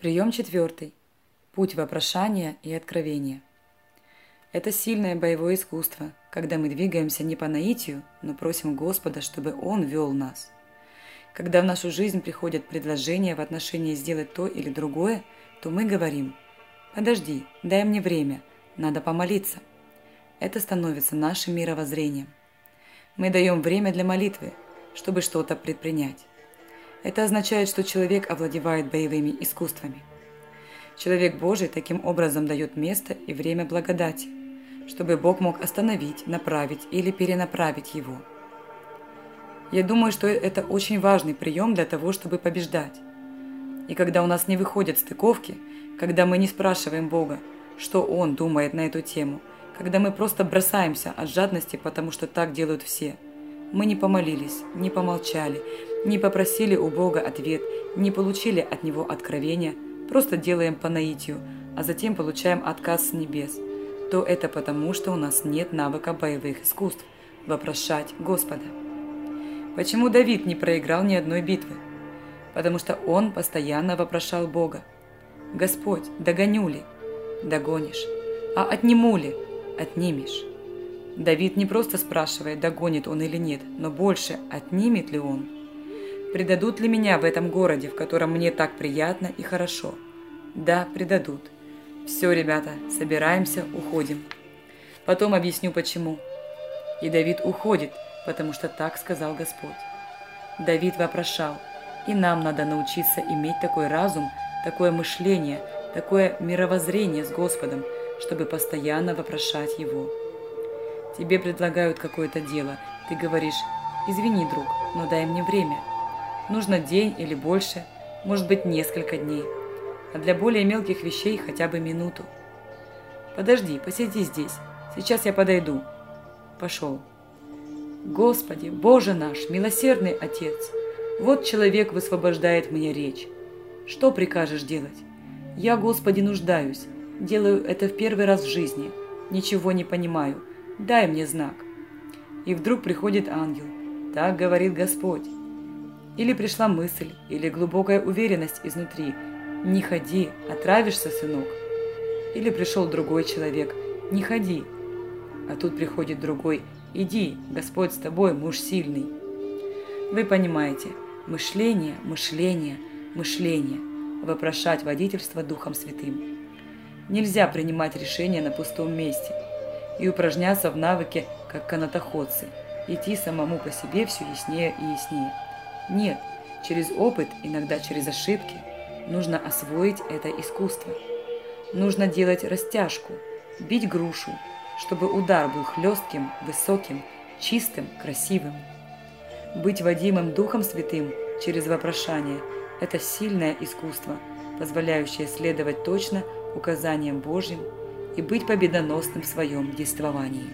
Прием четвертый. Путь вопрошания и откровения. Это сильное боевое искусство, когда мы двигаемся не по наитию, но просим Господа, чтобы Он вел нас. Когда в нашу жизнь приходят предложения в отношении сделать то или другое, то мы говорим «Подожди, дай мне время, надо помолиться». Это становится нашим мировоззрением. Мы даем время для молитвы, чтобы что-то предпринять. Это означает, что человек овладевает боевыми искусствами. Человек Божий таким образом дает место и время благодати, чтобы Бог мог остановить, направить или перенаправить его. Я думаю, что это очень важный прием для того, чтобы побеждать. И когда у нас не выходят стыковки, когда мы не спрашиваем Бога, что Он думает на эту тему, когда мы просто бросаемся от жадности, потому что так делают все – мы не помолились, не помолчали, не попросили у Бога ответ, не получили от Него откровения, просто делаем по наитию, а затем получаем отказ с небес, то это потому, что у нас нет навыка боевых искусств – вопрошать Господа. Почему Давид не проиграл ни одной битвы? Потому что он постоянно вопрошал Бога. «Господь, догоню ли?» «Догонишь». «А отниму ли?» «Отнимешь». Давид не просто спрашивает, догонит он или нет, но больше, отнимет ли он. Предадут ли меня в этом городе, в котором мне так приятно и хорошо? Да, предадут. Все, ребята, собираемся, уходим. Потом объясню почему. И Давид уходит, потому что так сказал Господь. Давид вопрошал, и нам надо научиться иметь такой разум, такое мышление, такое мировоззрение с Господом, чтобы постоянно вопрошать Его. Тебе предлагают какое-то дело. Ты говоришь, извини, друг, но дай мне время. Нужно день или больше, может быть несколько дней. А для более мелких вещей хотя бы минуту. Подожди, посиди здесь. Сейчас я подойду. Пошел. Господи, Боже наш, милосердный Отец, вот человек высвобождает мне речь. Что прикажешь делать? Я, Господи, нуждаюсь. Делаю это в первый раз в жизни. Ничего не понимаю дай мне знак. И вдруг приходит ангел, так говорит Господь. Или пришла мысль, или глубокая уверенность изнутри, не ходи, отравишься, сынок. Или пришел другой человек, не ходи. А тут приходит другой, иди, Господь с тобой, муж сильный. Вы понимаете, мышление, мышление, мышление, вопрошать водительство Духом Святым. Нельзя принимать решения на пустом месте – и упражняться в навыке, как канатоходцы, идти самому по себе все яснее и яснее. Нет, через опыт, иногда через ошибки, нужно освоить это искусство. Нужно делать растяжку, бить грушу, чтобы удар был хлестким, высоким, чистым, красивым. Быть водимым Духом Святым через вопрошание – это сильное искусство, позволяющее следовать точно указаниям Божьим и быть победоносным в своем действовании.